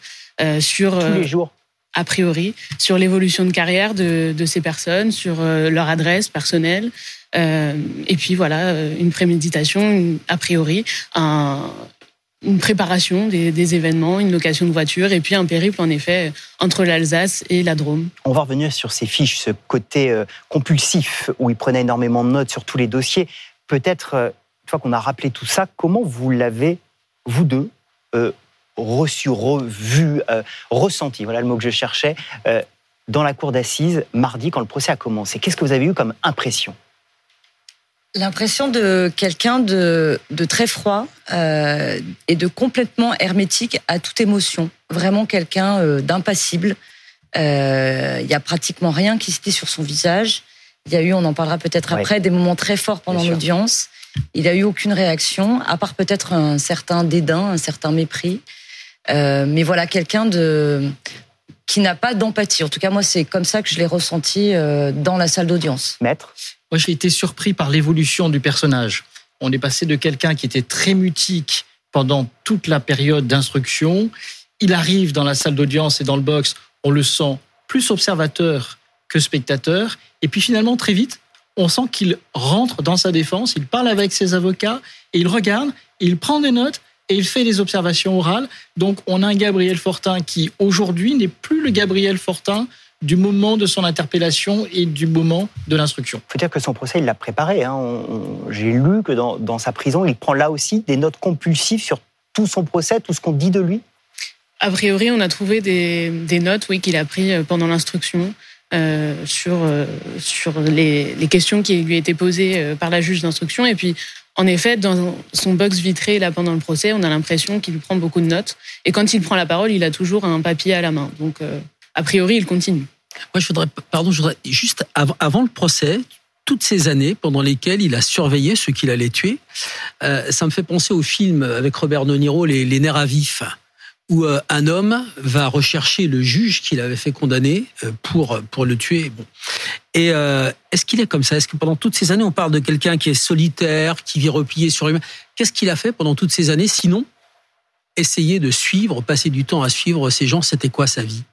sur,
tous les jours
a priori, sur l'évolution de carrière de, ces personnes, sur leur adresse personnelle, euh, et puis voilà, euh, une préméditation, a priori, un, une préparation des, événements, une location de voiture et puis un périple en effet entre l'Alsace et la Drôme.
On va revenir sur ces fiches, ce côté euh, compulsif où il prenait énormément de notes sur tous les dossiers. Peut-être, une fois qu'on a rappelé tout ça, comment vous l'avez, vous deux, reçu, revu, ressenti, voilà le mot que je cherchais, dans la cour d'assises mardi quand le procès a commencé. Qu'est-ce que vous avez eu comme impression?
L'impression de quelqu'un de, de, très froid euh, et de complètement hermétique à toute émotion. Vraiment quelqu'un euh, d'impassible. Euh, il y a pratiquement rien qui se dit sur son visage. Il y a eu, on en parlera peut-être après, des moments très forts pendant l'audience. Il n'a eu aucune réaction, à part peut-être un certain dédain, un certain mépris. Euh, mais voilà, quelqu'un de qui n'a pas d'empathie. En tout cas, moi, c'est comme ça que je l'ai ressenti euh, dans la salle d'audience.
Maître
Moi, j'ai été surpris par l'évolution du personnage. On est passé de quelqu'un qui était très mutique pendant toute la période d'instruction. Il arrive dans la salle d'audience et dans le box, on le sent plus observateur que spectateur. Et puis finalement, très vite, on sent qu'il rentre dans sa défense, il parle avec ses avocats, et il regarde, il prend des notes, et il fait des observations orales. Donc on a un Gabriel Fortin qui aujourd'hui n'est plus le Gabriel Fortin du moment de son interpellation et du moment de l'instruction.
Il faut dire que son procès, il l'a préparé. Hein. J'ai lu que dans, dans, sa prison, il prend là aussi des notes compulsives sur tout son procès, tout ce qu'on dit de lui.
A priori, on a trouvé des, des notes oui, qu'il a pris euh, pendant l'instruction. Euh, sur, euh, sur les, les, questions qui lui étaient posées euh, par la juge d'instruction. Et puis, en effet, dans son box vitré, là, pendant le procès, on a l'impression qu'il prend beaucoup de notes. Et quand il prend la parole, il a toujours un papier à la main. Donc, euh, a priori, il continue.
Moi, je voudrais, pardon, je voudrais, juste avant le procès, toutes ces années pendant lesquelles il a surveillé ceux qu'il allait tuer, euh, ça me fait penser au film avec Robert De Niro, Les, les nerfs à vif où euh, un homme va rechercher le juge qu'il avait fait condamner euh, pour pour le tuer. Bon. Et euh, est-ce qu'il est comme ça? Est-ce que pendant toutes ces années, on parle de quelqu'un qui est solitaire, qui vit replié sur lui-même Qu'est-ce qu'il a fait pendant toutes ces années? Sinon, essayer de suivre, passer du temps à suivre ces gens. C'était quoi sa vie?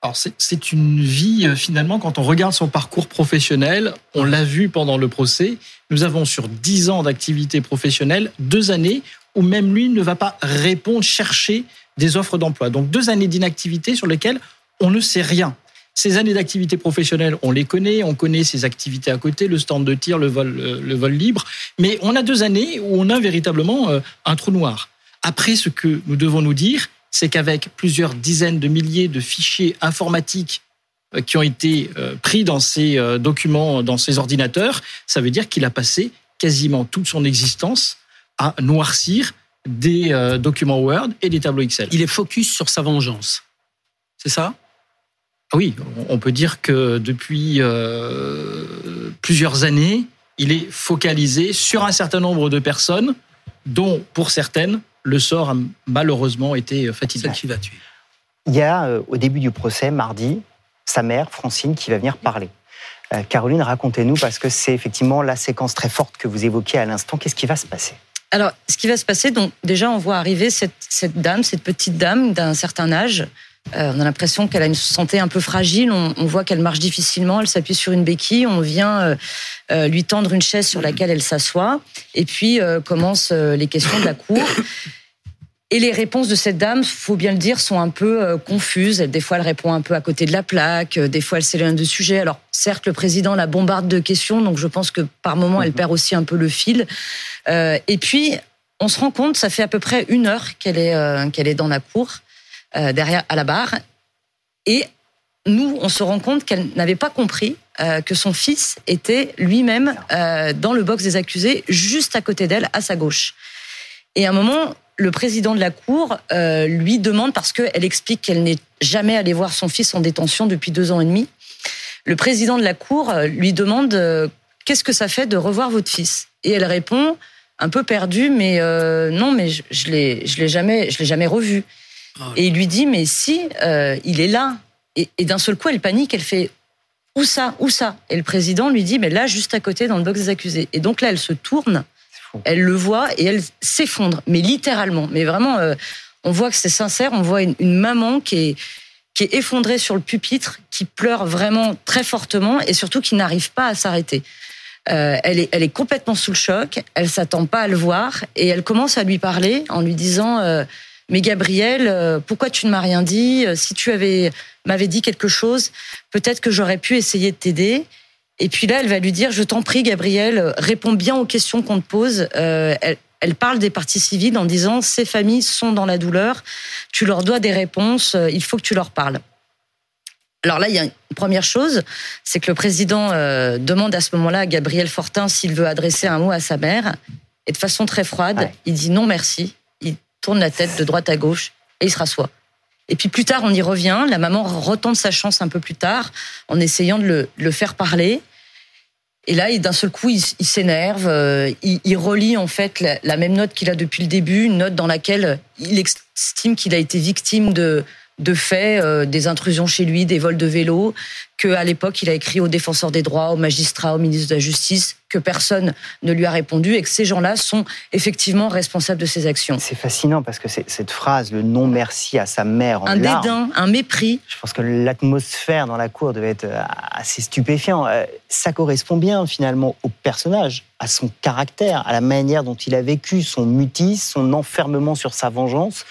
Alors c'est une vie finalement quand on regarde son parcours professionnel, on l'a vu pendant le procès. Nous avons sur dix ans d'activité professionnelle deux années où même lui ne va pas répondre, chercher des offres d'emploi. Donc deux années d'inactivité sur lesquelles on ne sait rien. Ces années d'activité professionnelle, on les connaît, on connaît ses activités à côté, le stand de tir, le vol, euh, le vol libre, mais on a deux années où on a véritablement euh, un trou noir. Après, ce que nous devons nous dire, c'est qu'avec plusieurs dizaines de milliers de fichiers informatiques euh, qui ont été pris dans ces documents, dans ces ordinateurs, ça veut dire qu'il a passé quasiment toute son existence à noircir des euh, documents Word et des tableaux Excel.
Il est focus sur sa vengeance. C'est ça?
Ah Oui, on peut dire que depuis euh, plusieurs années, il est focalisé sur un certain nombre de personnes dont, pour certaines, le sort a malheureusement été fatigant.
Celle qui va tuer.
Il y a, euh, au début du procès, mardi, sa mère, Francine, qui va venir parler. Caroline, racontez-nous, parce que c'est effectivement la séquence très forte que vous évoquez à l'instant. Qu'est-ce qui va se passer?
Alors, ce qui va se passer, donc déjà, on voit arriver cette, cette dame, cette petite dame d'un certain âge. Euh, on a l'impression qu'elle a une santé un peu fragile. On, on voit qu'elle marche difficilement. Elle s'appuie sur une béquille. On vient euh, euh, lui tendre une chaise sur laquelle elle s'assoit. Et puis euh, commencent euh, les questions de la cour. Et les réponses de cette dame, faut bien le dire, sont un peu euh, confuses. Des fois, elle répond un peu à côté de la plaque. Des fois, elle s'éloigne de sujet. Alors, certes, le président la bombarde de questions, donc je pense que par moment, elle perd aussi un peu le fil. Euh, et puis, on se rend compte, ça fait à peu près une heure qu'elle est, euh, qu'elle est dans la cour, euh, derrière à la barre. Et nous, on se rend compte qu'elle n'avait pas compris euh, que son fils était lui-même euh, dans le box des accusés, juste à côté d'elle, à sa gauche. Et à un moment, le président de la cour euh, lui demande, parce qu'elle explique qu'elle n'est jamais allée voir son fils en détention depuis deux ans et demi, le président de la cour lui demande qu'est-ce que ça fait de revoir votre fils? Et elle répond, un peu perdue, mais euh, non, mais je, je l'ai, je l'ai jamais, je l'ai jamais revu.
Ah
Et il lui dit, mais si, euh, il est là. Et, et d'un seul coup, elle panique, elle fait, où ça, où ça? Et le président lui dit, mais là, juste à côté, dans le box des accusés. Et donc là, elle se tourne, elle le voit et elle s'effondre, mais littéralement. Mais vraiment, euh, on voit que c'est sincère, on voit une, maman qui est qui est effondrée sur le pupitre, qui pleure vraiment très fortement et surtout qui n'arrive pas à s'arrêter. Euh, elle, est, elle est complètement sous le choc, elle s'attend pas à le voir et elle commence à lui parler en lui disant euh, mais Gabriel, euh, pourquoi tu ne m'as rien dit? Si tu avais m'avais dit quelque chose, peut-être que j'aurais pu essayer de t'aider. Et puis là, elle va lui dire je t'en prie, Gabriel, réponds bien aux questions qu'on te pose. Euh, elle, elle parle des parties civiles en disant ces familles sont dans la douleur, tu leur dois des réponses, il faut que tu leur parles. Alors là, il y a une première chose, c'est que le président euh, demande à ce moment-là à Gabriel Fortin s'il veut adresser un mot à sa mère. Et de façon très froide, il dit non merci. Il tourne la tête de droite à gauche et il se rassoit. Et puis plus tard, on y revient. La maman retente sa chance un peu plus tard en essayant de le, faire parler. Et là, d'un seul coup, il, s'énerve. Euh, il, relit en fait la même note qu'il a depuis le début, une note dans laquelle il estime qu'il a été victime de, de faits, euh, des intrusions chez lui, des vols de vélo, qu'à l'époque il a écrit aux défenseurs des droits, aux magistrats, au ministre de la Justice, que personne ne lui a répondu et que ces gens-là sont effectivement responsables de ces actions.
C'est fascinant parce que cette phrase, le non merci à sa mère, en
un dédain, un mépris.
Je pense que l'atmosphère dans la cour devait être euh, assez stupéfiant. Euh, ça correspond bien finalement au personnage, à son caractère, à la manière dont il a vécu son mutisme, son enfermement sur sa vengeance.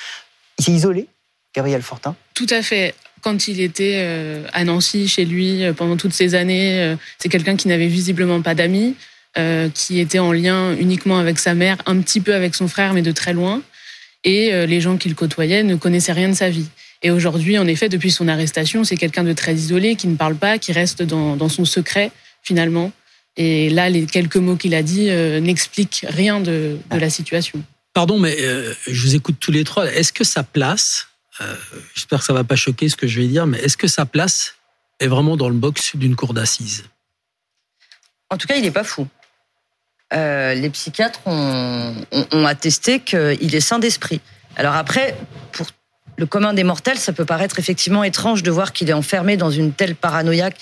Il s'est isolé Gabriel Fortin
Tout à fait. Quand il était euh, à Nancy, chez lui, euh, pendant toutes ces années, euh, c'est quelqu'un qui n'avait visiblement pas d'amis, qui était en lien uniquement avec sa mère, un petit peu avec son frère, mais de très loin. Et les gens qu'il côtoyait ne connaissaient rien de sa vie. Et aujourd'hui, en effet, depuis son arrestation, c'est quelqu'un de très isolé, qui ne parle pas, qui reste dans, son secret, finalement. Et là, les quelques mots qu'il a dit n'expliquent rien de, de, la situation.
Pardon, mais je vous écoute tous les trois. Est-ce que sa place, euh, j'espère que ça va pas choquer ce que je vais dire, mais est-ce que sa place est vraiment dans le box d'une cour d'assises?
En tout cas, il n'est pas fou. Euh, les psychiatres ont, attesté qu'il est sain d'esprit. Alors après, pour le commun des mortels, ça peut paraître effectivement étrange de voir qu'il est enfermé dans une telle paranoïaque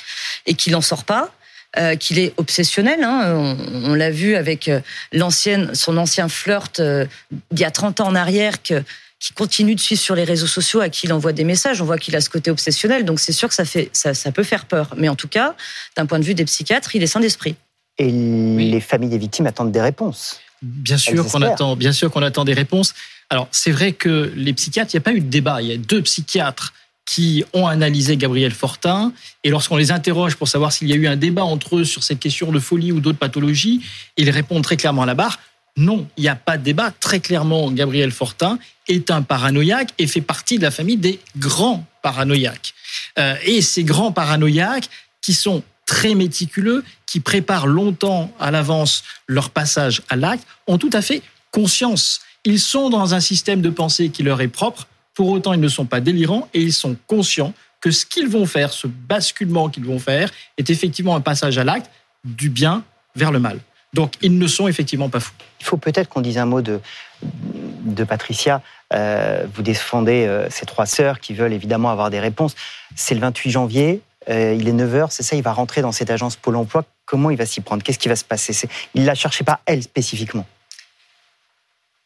et qu'il n'en sort pas. Euh, qu'il est obsessionnel. Hein. On, l'a vu avec l'ancienne, son ancien flirt d'il y a 30 ans en arrière, que qui continue de suivre sur les réseaux sociaux, à qui il envoie des messages. On voit qu'il a ce côté obsessionnel, donc c'est sûr que ça, fait, ça, ça peut faire peur. Mais en tout cas, d'un point de vue des psychiatres, il est sain d'esprit.
Et les familles des victimes attendent des réponses.
Bien sûr qu'on attend, bien sûr qu'on attend des réponses. Alors c'est vrai que les psychiatres, il n'y a pas eu de débat. Il y a deux psychiatres qui ont analysé Gabriel Fortin. Et lorsqu'on les interroge pour savoir s'il y a eu un débat entre eux sur cette question de folie ou d'autres pathologies, ils répondent très clairement à la barre. Non, il n'y a pas de débat. Très clairement, Gabriel Fortin est un paranoïaque et fait partie de la famille des grands paranoïaques. Euh, et ces grands paranoïaques qui sont très méticuleux, qui préparent longtemps à l'avance leur passage à l'acte, ont tout à fait conscience. Ils sont dans un système de pensée qui leur est propre, pour autant ils ne sont pas délirants et ils sont conscients que ce qu'ils vont faire, ce basculement qu'ils vont faire, est effectivement un passage à l'acte du bien vers le mal. Donc ils ne sont effectivement pas fous.
Il faut peut-être qu'on dise un mot de, de Patricia. Euh, vous défendez euh, ces trois sœurs qui veulent évidemment avoir des réponses. C'est le 28 janvier, euh, il est 9h, c'est ça, il va rentrer dans cette agence Pôle emploi. Comment il va s'y prendre? Qu'est-ce qui va se passer? Il ne la cherchait pas, elle, spécifiquement.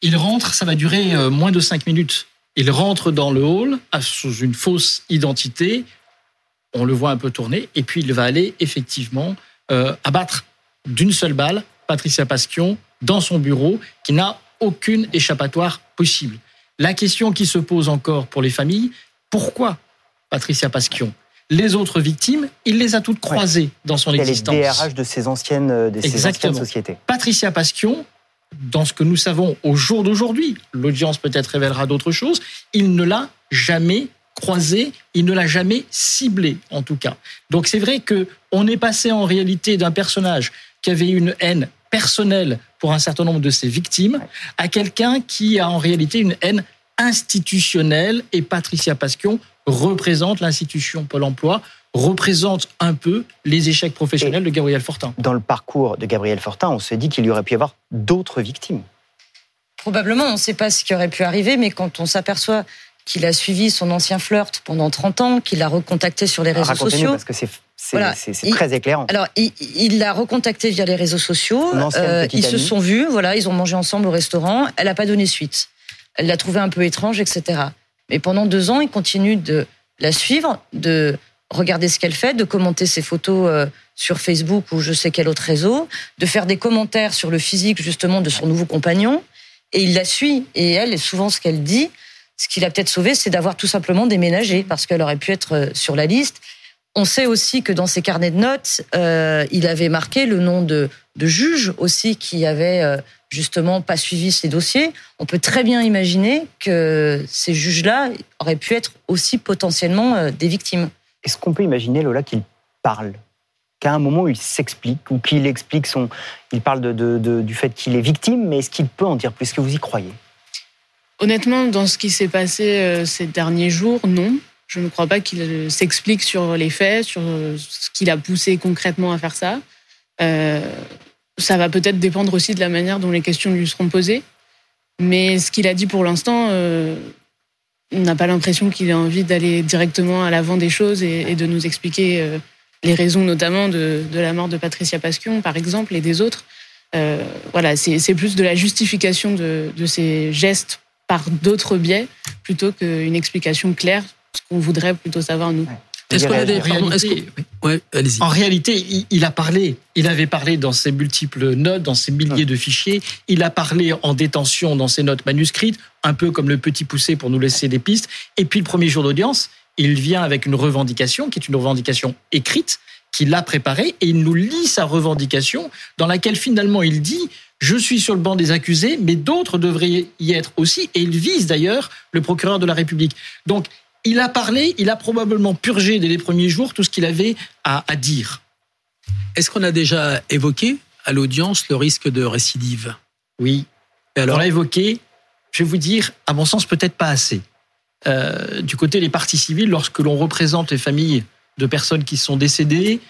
Il rentre, ça va durer moins de 5 minutes. Il rentre dans le hall sous une fausse identité. On le voit un peu tourner. Et puis il va aller effectivement abattre d'une seule balle Patricia Pasquion dans son bureau, qui n'a aucune échappatoire possible. La question qui se pose encore pour les familles, pourquoi Patricia Pasquion? Les autres victimes, il les a toutes croisées dans son existence.
Les DRH de ces anciennes, euh, de anciennes sociétés?
Patricia Pasquion, dans ce que nous savons au jour d'aujourd'hui, l'audience peut-être révélera d'autres choses, il ne l'a jamais croisé, il ne l'a jamais ciblé en tout cas. Donc c'est vrai que on est passé en réalité d'un personnage qui avait une haine personnelle pour un certain nombre de ses victimes à quelqu'un qui a en réalité une haine institutionnelle et Patricia Pasquion représente l'institution Pôle emploi, représente un peu les échecs professionnels de Gabriel Fortin.
Dans le parcours de Gabriel Fortin, on se dit qu'il y aurait pu y avoir d'autres victimes.
Probablement, on ne sait pas ce qui aurait pu arriver, mais quand on s'aperçoit qu'il a suivi son ancien flirt pendant 30 ans, qu'il l'a recontacté sur les réseaux sociaux.
parce que c'est très éclairant.
Alors, il l'a recontacté via les réseaux sociaux. Euh, ils se sont vus, voilà, ils ont mangé ensemble au restaurant. Elle n'a pas donné suite. Elle l'a trouvé un peu étrange, etc. Mais pendant deux ans, il continue de la suivre, de regarder ce qu'elle fait, de commenter ses photos euh, sur Facebook ou je sais quel autre réseau, de faire des commentaires sur le physique justement de son nouveau compagnon. Et il la suit. Et elle, souvent ce qu'elle dit, ce qui l'a peut-être sauvé, c'est d'avoir tout simplement déménagé, parce qu'elle aurait pu être euh, sur la liste. On sait aussi que dans ses carnets de notes, euh, il avait marqué le nom de, de juges aussi qui avaient euh, justement pas suivi ces dossiers. On peut très bien imaginer que ces juges-là auraient pu être aussi potentiellement des victimes.
Est-ce qu'on peut imaginer, Lola, qu'il parle? Qu'à un moment, il s'explique ou qu'il explique son. Il parle de, du fait qu'il est victime, mais est-ce qu'il peut en dire plus? Est-ce que vous y croyez?
Honnêtement, dans ce qui s'est passé euh, ces derniers jours, non. Je ne crois pas qu'il euh, s'explique sur les faits, sur euh, ce qu'il a poussé concrètement à faire ça. ça va peut-être dépendre aussi de la manière dont les questions lui seront posées. Mais ce qu'il a dit pour l'instant, on n'a pas l'impression qu'il ait envie d'aller directement à l'avant des choses et, de nous expliquer euh, les raisons notamment de, la mort de Patricia Pasquion, par exemple, et des autres. Euh, voilà, c'est plus de la justification de, de ces gestes par d'autres biais plutôt qu'une explication claire, ce qu'on voudrait plutôt savoir nous.
Est-ce qu'on a des... en réalité, il, a parlé. Il avait parlé dans ses multiples notes, dans ses milliers de fichiers. Il a parlé en détention dans ses notes manuscrites, un peu comme le petit poussé pour nous laisser des pistes. Et puis le premier jour d'audience, il vient avec une revendication qui est une revendication écrite qu'il a préparée et il nous lit sa revendication dans laquelle finalement il dit je suis sur le banc des accusés, mais d'autres devraient y être aussi, et il vise d'ailleurs le procureur de la République. Donc il a parlé, il a probablement purgé dès les premiers jours tout ce qu'il avait à, dire.
Est-ce qu'on a déjà évoqué à l'audience le risque de récidive?
Oui. Et alors On l'a évoqué, je vais vous dire, à mon sens, peut-être pas assez. Euh, du côté des parties civiles, lorsque l'on représente les familles de personnes qui sont décédées,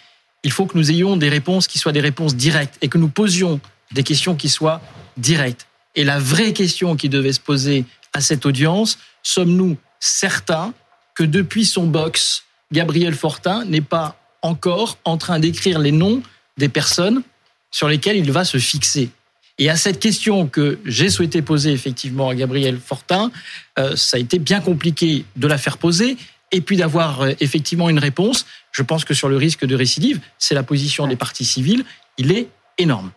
il faut que nous ayons des réponses qui soient des réponses directes et que nous posions des questions qui soient directes. Et la vraie question qui devait se poser à cette audience, sommes-nous certains que depuis son box, Gabriel Fortin n'est pas encore en train d'écrire les noms des personnes sur lesquelles il va se fixer. Et à cette question que j'ai souhaité poser effectivement à Gabriel Fortin, euh, ça a été bien compliqué de la faire poser et puis d'avoir euh, effectivement une réponse. Je pense que sur le risque de récidive, c'est la position des partis civils, il est énorme.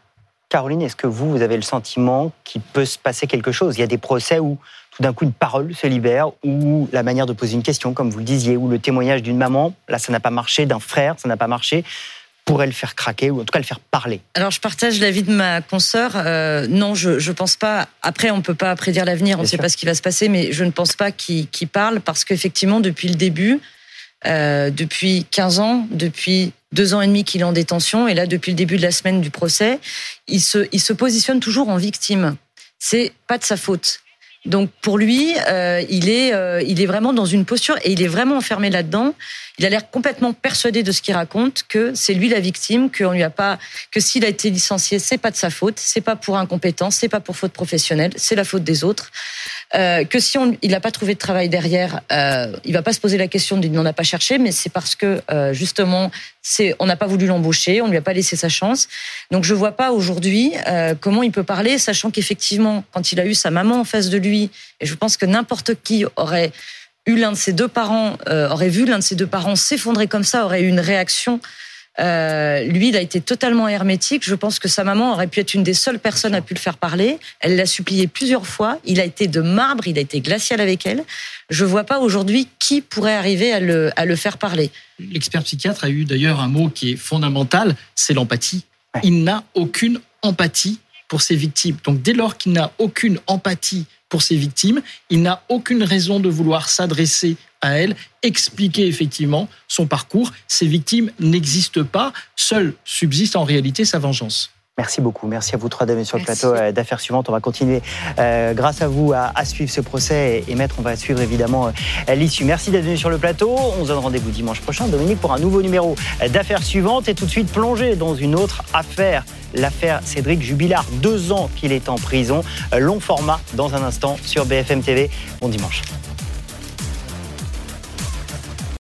Caroline, est-ce que vous, vous avez le sentiment qu'il peut se passer quelque chose? Il y a des procès où tout d'un coup une parole se libère, ou la manière de poser une question, comme vous le disiez, ou le témoignage d'une maman, là ça n'a pas marché, d'un frère, ça n'a pas marché pourrait le faire craquer ou en tout cas le faire parler
Alors je partage l'avis de ma consoeur. Euh, non, je ne pense pas. Après, on ne peut pas prédire l'avenir, on ne sait pas ce qui va se passer, mais je ne pense pas qu'il parle parce qu'effectivement, depuis le début, euh, depuis 15 ans, depuis deux ans et demi qu'il est en détention, et là, depuis le début de la semaine du procès, il se, il se positionne toujours en victime. C'est pas de sa faute. Donc pour lui, euh, il est, euh, il est vraiment dans une posture et il est vraiment enfermé là-dedans. Il a l'air complètement persuadé de ce qu'il raconte, que c'est lui la victime, qu'on lui a pas, que s'il a été licencié, c'est pas de sa faute, c'est pas pour incompétence, c'est pas pour faute professionnelle, c'est la faute des autres. Euh, que si on, il n'a pas trouvé de travail derrière, euh, il va pas se poser la question de n'en a pas cherché, mais c'est parce que euh, justement, c'est, on n'a pas voulu l'embaucher, on lui a pas laissé sa chance. Donc je vois pas aujourd'hui euh, comment il peut parler, sachant qu'effectivement, quand il a eu sa maman en face de lui, et je pense que n'importe qui aurait eu l'un de ses deux parents, euh, aurait vu l'un de ses deux parents s'effondrer comme ça, aurait eu une réaction. Euh, lui, il a été totalement hermétique. Je pense que sa maman aurait pu être une des seules personnes à pu le faire parler. Elle l'a supplié plusieurs fois. Il a été de marbre, il a été glacial avec elle. Je vois pas aujourd'hui qui pourrait arriver à le faire parler.
L'expert psychiatre a eu d'ailleurs un mot qui est fondamental, c'est l'empathie. Il n'a aucune empathie pour ses victimes. Donc dès lors qu'il n'a aucune empathie pour ses victimes. Il n'a aucune raison de vouloir s'adresser à elles, expliquer effectivement son parcours. Ces victimes n'existent pas, seule subsiste en réalité sa vengeance.
Merci beaucoup. Merci à vous trois dames sur le plateau euh, d'affaires suivantes. On va continuer euh, grâce à vous à, suivre ce procès et, maître, on va suivre évidemment euh, l'issue. Merci d'être venu sur le plateau. On se donne rendez-vous dimanche prochain, Dominique, pour un nouveau numéro d'affaires suivantes et tout de suite plonger dans une autre affaire. L'affaire Cédric Jubilard, deux ans qu'il est en prison. Long format dans un instant sur BFM TV. Bon dimanche.